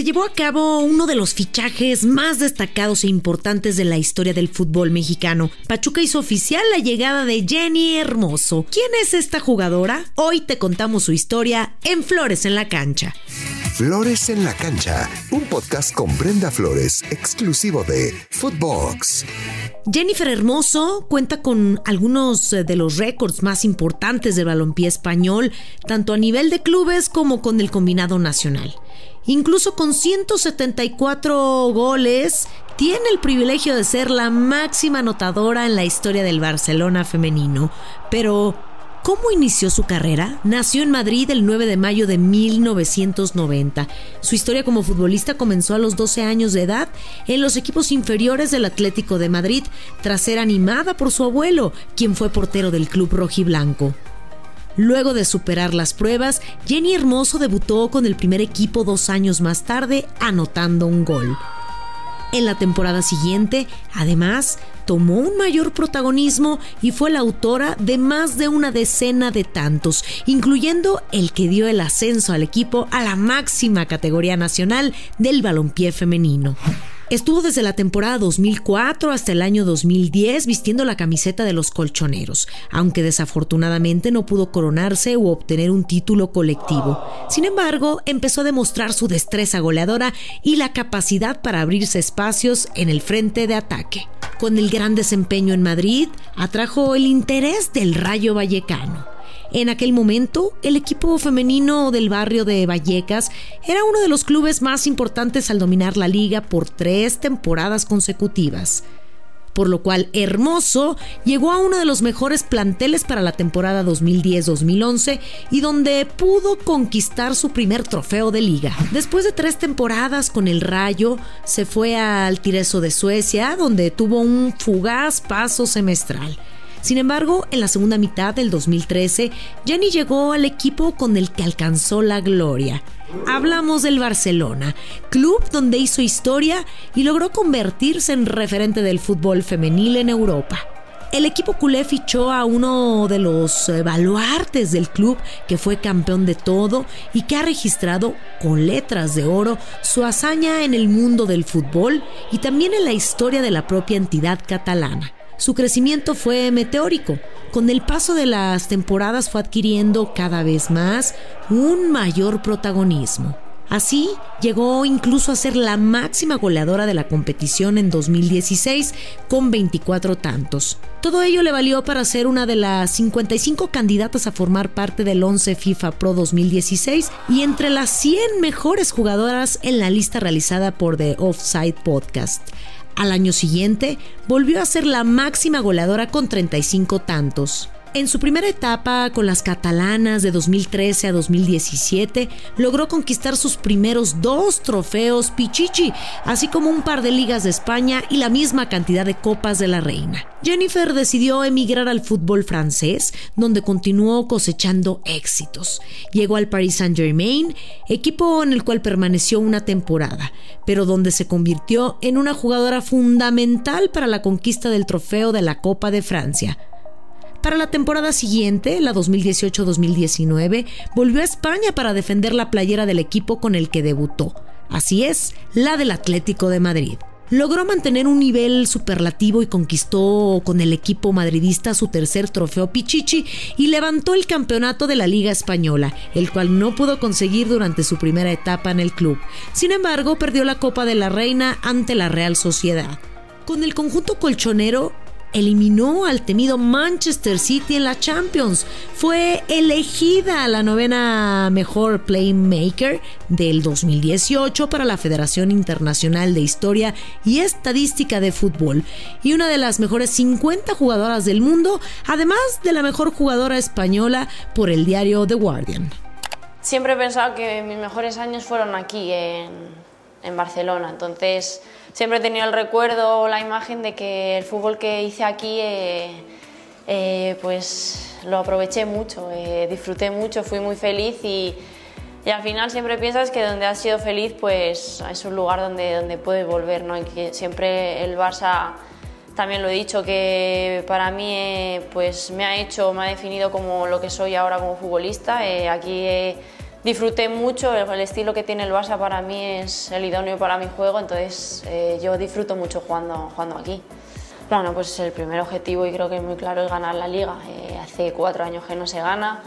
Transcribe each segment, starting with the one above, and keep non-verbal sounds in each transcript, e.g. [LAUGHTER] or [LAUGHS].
se llevó a cabo uno de los fichajes más destacados e importantes de la historia del fútbol mexicano. Pachuca hizo oficial la llegada de Jenny Hermoso. ¿Quién es esta jugadora? Hoy te contamos su historia en Flores en la Cancha. Flores en la Cancha, un podcast con Brenda Flores, exclusivo de Footbox. Jennifer Hermoso cuenta con algunos eh, de los récords más importantes del balompié español, tanto a nivel de clubes como con el combinado nacional. Incluso con 174 goles, tiene el privilegio de ser la máxima anotadora en la historia del Barcelona femenino. Pero, ¿Cómo inició su carrera? Nació en Madrid el 9 de mayo de 1990. Su historia como futbolista comenzó a los 12 años de edad en los equipos inferiores del Atlético de Madrid, tras ser animada por su abuelo, quien fue portero del club rojiblanco. Luego de superar las pruebas, Jenny Hermoso debutó con el primer equipo dos años más tarde, anotando un gol. En la temporada siguiente, además, tomó un mayor protagonismo y fue la autora de más de una decena de tantos, incluyendo el que dio el ascenso al equipo a la máxima categoría nacional del balompié femenino. Estuvo desde la temporada 2004 hasta el año 2010 vistiendo la camiseta de los colchoneros, aunque desafortunadamente no pudo coronarse u obtener un título colectivo. Sin embargo, empezó a demostrar su destreza goleadora y la capacidad para abrirse espacios en el frente de ataque. Con el gran desempeño en Madrid, atrajo el interés del Rayo Vallecano. En aquel momento, el equipo femenino del barrio de Vallecas era uno de los clubes más importantes al dominar la liga por tres temporadas consecutivas. Por lo cual Hermoso llegó a uno de los mejores planteles para la temporada 2010-2011 y donde pudo conquistar su primer trofeo de liga. Después de tres temporadas con el Rayo, se fue al Tireso de Suecia, donde tuvo un fugaz paso semestral. Sin embargo, en la segunda mitad del 2013, Jenny llegó al equipo con el que alcanzó la gloria. Hablamos del Barcelona, club donde hizo historia y logró convertirse en referente del fútbol femenil en Europa. El equipo culé fichó a uno de los baluartes del club que fue campeón de todo y que ha registrado con letras de oro su hazaña en el mundo del fútbol y también en la historia de la propia entidad catalana su crecimiento fue meteórico. Con el paso de las temporadas fue adquiriendo cada vez más un mayor protagonismo. Así, llegó incluso a ser la máxima goleadora de la competición en 2016 con 24 tantos. Todo ello le valió para ser una de las 55 candidatas a formar parte del 11 FIFA Pro 2016 y entre las 100 mejores jugadoras en la lista realizada por The Offside Podcast. Al año siguiente, volvió a ser la máxima goleadora con 35 tantos. En su primera etapa con las catalanas de 2013 a 2017, logró conquistar sus primeros dos trofeos Pichichi, así como un par de ligas de España y la misma cantidad de copas de la reina. Jennifer decidió emigrar al fútbol francés, donde continuó cosechando éxitos. Llegó al Paris Saint-Germain, equipo en el cual permaneció una temporada, pero donde se convirtió en una jugadora fundamental para la conquista del trofeo de la Copa de Francia para la temporada siguiente, la 2018-2019, volvió a España para defender la playera del equipo con el que debutó. Así es, la del Atlético de Madrid. Logró mantener un nivel superlativo y conquistó con el equipo madridista su tercer trofeo Pichichi y levantó el campeonato de la Liga Española, el cual no pudo conseguir durante su primera etapa en el club. Sin embargo, perdió la Copa de la Reina ante la Real Sociedad. Con el conjunto colchonero eliminó al temido Manchester City en la Champions. Fue elegida la novena mejor playmaker del 2018 para la Federación Internacional de Historia y Estadística de Fútbol y una de las mejores 50 jugadoras del mundo, además de la mejor jugadora española por el diario The Guardian. Siempre he pensado que mis mejores años fueron aquí en, en Barcelona, entonces siempre he tenido el recuerdo, la imagen de que el fútbol que hice aquí, eh, eh, pues lo aproveché mucho, eh, disfruté mucho, fui muy feliz y, al final siempre piensas que donde has sido feliz, pues es un lugar donde, donde puedes volver, ¿no? Que siempre el Barça, también lo he dicho, que para mí pues me ha hecho, me ha definido como lo que soy ahora como futbolista. aquí disfruté mucho, el estilo que tiene el Barça para mí es el idóneo para mi juego, entonces eh, yo disfruto mucho jugando, jugando aquí. Bueno, pues el primer objetivo y creo que es muy claro es ganar la liga. Eh, hace cuatro años que no se gana.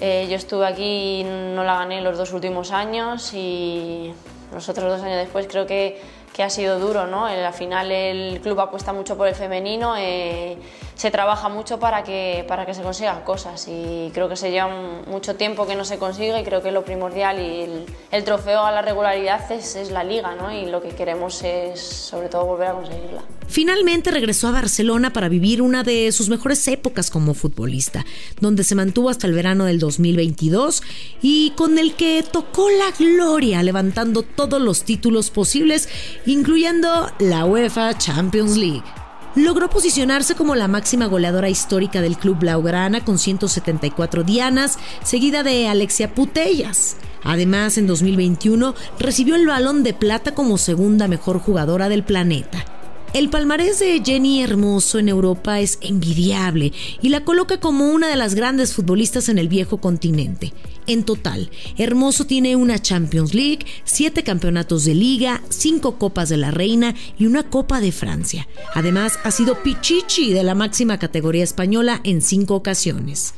Eh, yo estuve aquí y no la gané los dos últimos años y los otros dos años después creo que que ha sido duro, ¿no? Al final el club apuesta mucho por el femenino, eh, se trabaja mucho para que, para que se consigan cosas y creo que se lleva mucho tiempo que no se consigue y creo que lo primordial y el, trofeo a la regularidad es, es la liga, ¿no? Y lo que queremos es sobre todo volver a conseguirla. Finalmente regresó a Barcelona para vivir una de sus mejores épocas como futbolista, donde se mantuvo hasta el verano del 2022 y con el que tocó la gloria levantando todos los títulos posibles, incluyendo la UEFA Champions League. Logró posicionarse como la máxima goleadora histórica del club blaugrana con 174 dianas, seguida de Alexia Putellas. Además, en 2021 recibió el balón de plata como segunda mejor jugadora del planeta. El palmarés de Jenny Hermoso en Europa es envidiable y la coloca como una de las grandes futbolistas en el viejo continente. En total, Hermoso tiene una Champions League, siete campeonatos de liga, cinco Copas de la Reina y una Copa de Francia. Además, ha sido Pichichi de la máxima categoría española en cinco ocasiones.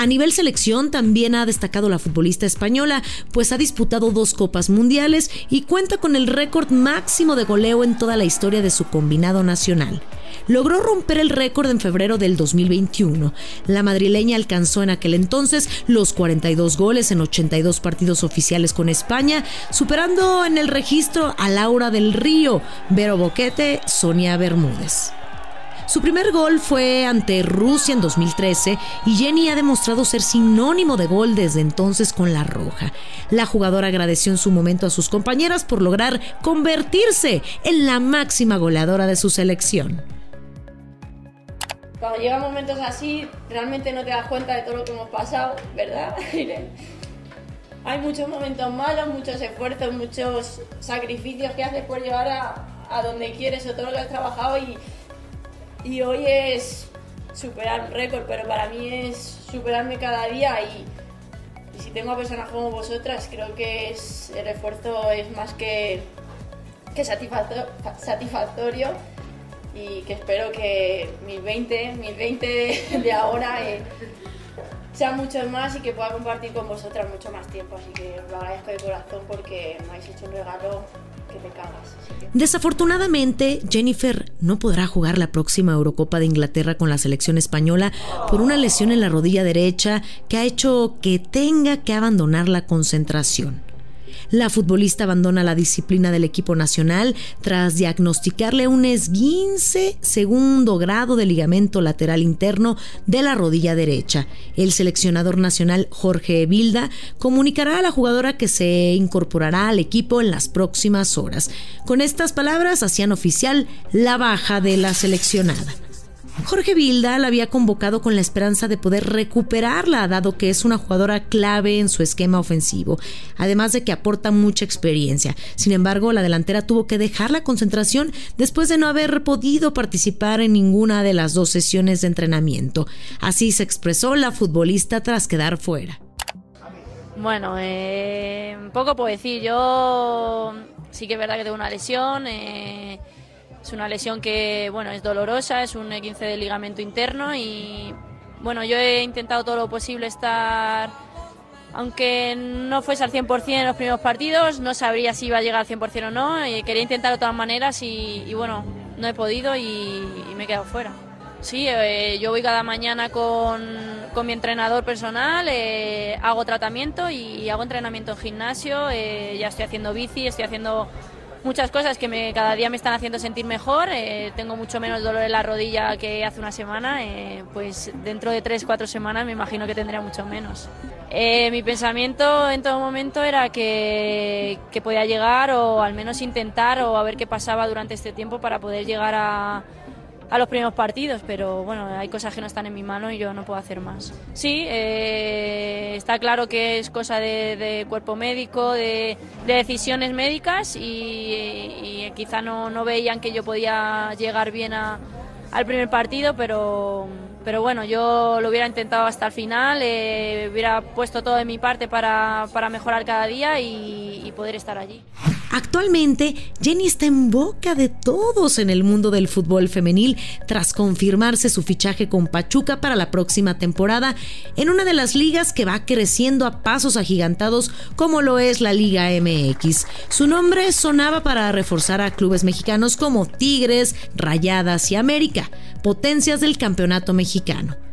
A nivel selección también ha destacado la futbolista española, pues ha disputado dos Copas Mundiales y cuenta con el récord máximo de goleo en toda la historia de su combinado nacional. Logró romper el récord en febrero del 2021. La madrileña alcanzó en aquel entonces los 42 goles en 82 partidos oficiales con España, superando en el registro a Laura del Río, Vero Boquete, Sonia Bermúdez. Su primer gol fue ante Rusia en 2013 y Jenny ha demostrado ser sinónimo de gol desde entonces con la roja. La jugadora agradeció en su momento a sus compañeras por lograr convertirse en la máxima goleadora de su selección. Cuando llegan momentos así, realmente no te das cuenta de todo lo que hemos pasado, ¿verdad? [LAUGHS] Hay muchos momentos malos, muchos esfuerzos, muchos sacrificios que haces por llegar a, a donde quieres o todo lo que has trabajado y y hoy es superar un récord, pero para mí es superarme cada día y, si tengo a personas como vosotras, creo que el esfuerzo es más que, que satisfactorio y que espero que mis 20, mis 20 de ahora eh, sean muchos más y que pueda compartir con vosotras mucho más tiempo. Así que os lo agradezco de corazón porque me habéis hecho un regalo Desafortunadamente, Jennifer no podrá jugar la próxima Eurocopa de Inglaterra con la selección española por una lesión en la rodilla derecha que ha hecho que tenga que abandonar la concentración. La futbolista abandona la disciplina del equipo nacional tras diagnosticarle un esguince segundo grado de ligamento lateral interno de la rodilla derecha. El seleccionador nacional Jorge Vilda comunicará a la jugadora que se incorporará al equipo en las próximas horas. Con estas palabras hacían oficial la baja de la seleccionada. Jorge Vilda la había convocado con la esperanza de poder recuperarla, dado que es una jugadora clave en su esquema ofensivo, además de que aporta mucha experiencia. Sin embargo, la delantera tuvo que dejar la concentración después de no haber podido participar en ninguna de las dos sesiones de entrenamiento. Así se expresó la futbolista tras quedar fuera. Bueno, eh, poco puedo decir. Yo sí que es verdad que tengo una lesión. Eh, es una lesión que, bueno, es dolorosa, es un 15 de ligamento interno y, bueno, yo he intentado todo lo posible estar, aunque no fuese al 100% en los primeros partidos, no sabría si iba a llegar al 100% o no, y quería intentar de todas maneras y, bueno, no he podido y, me he quedado fuera. Sí, eh, yo voy cada mañana con, con mi entrenador personal, eh, hago tratamiento y hago entrenamiento en gimnasio, eh, ya estoy haciendo bici, estoy haciendo muchas cosas que me, cada día me están haciendo sentir mejor. Eh, tengo mucho menos dolor en la rodilla que hace una semana. Eh, pues dentro de tres, cuatro semanas me imagino que tendría mucho menos. Eh, mi pensamiento en todo momento era que, que podía llegar o al menos intentar o a ver qué pasaba durante este tiempo para poder llegar a, a los primeros partidos, pero bueno, hay cosas que no están en mi mano y yo no puedo hacer más. Sí, eh, está claro que es cosa de, cuerpo médico, de, decisiones médicas y, quizá no, no, veían que yo podía llegar bien al primer partido, pero pero bueno, yo lo hubiera intentado hasta el final, eh, hubiera puesto todo de mi parte para, mejorar cada día y poder estar allí. Actualmente, Jenny está en boca de todos en el mundo del fútbol femenil tras confirmarse su fichaje con Pachuca para la próxima temporada en una de las ligas que va creciendo a pasos agigantados como lo es la Liga MX. Su nombre sonaba para reforzar a clubes mexicanos como Tigres, Rayadas y América, potencias del campeonato mexicano.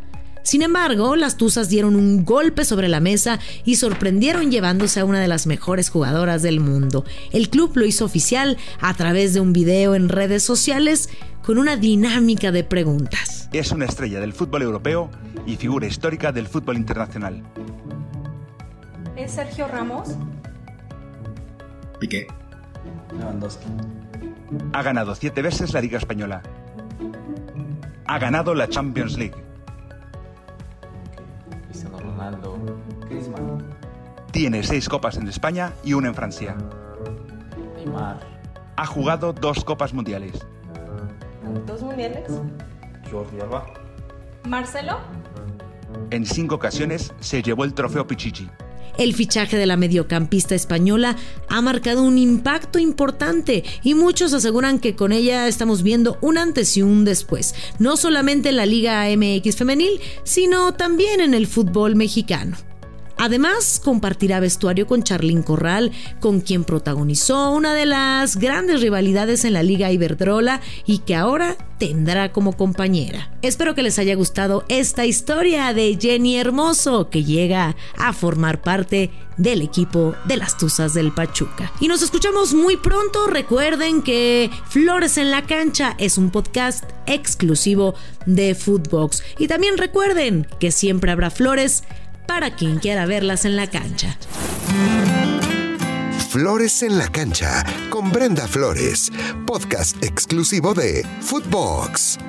Sin embargo, las Tuzas dieron un golpe sobre la mesa y sorprendieron llevándose a una de las mejores jugadoras del mundo. El club lo hizo oficial a través de un video en redes sociales con una dinámica de preguntas. Es una estrella del fútbol europeo y figura histórica del fútbol internacional. ¿Es Sergio Ramos? Piqué. Lewandowski. Ha ganado siete veces la Liga Española. Ha ganado la Champions League. Tiene seis copas en España y una en Francia. Neymar. Ha jugado dos copas mundiales. ¿Dos mundiales? Jordi Alba. ¿Marcelo? En cinco ocasiones se llevó el trofeo Pichichi. El fichaje de la mediocampista española ha marcado un impacto importante y muchos aseguran que con ella estamos viendo un antes y un después, no solamente en la Liga MX femenil, sino también en el fútbol mexicano. Además, compartirá vestuario con Charlín Corral, con quien protagonizó una de las grandes rivalidades en la Liga Iberdrola y que ahora tendrá como compañera. Espero que les haya gustado esta historia de Jenny Hermoso, que llega a formar parte del equipo de las Tuzas del Pachuca. Y nos escuchamos muy pronto. Recuerden que Flores en la Cancha es un podcast exclusivo de Footbox. Y también recuerden que siempre habrá flores para quien quiera verlas en la cancha. Flores en la cancha con Brenda Flores, podcast exclusivo de Footbox.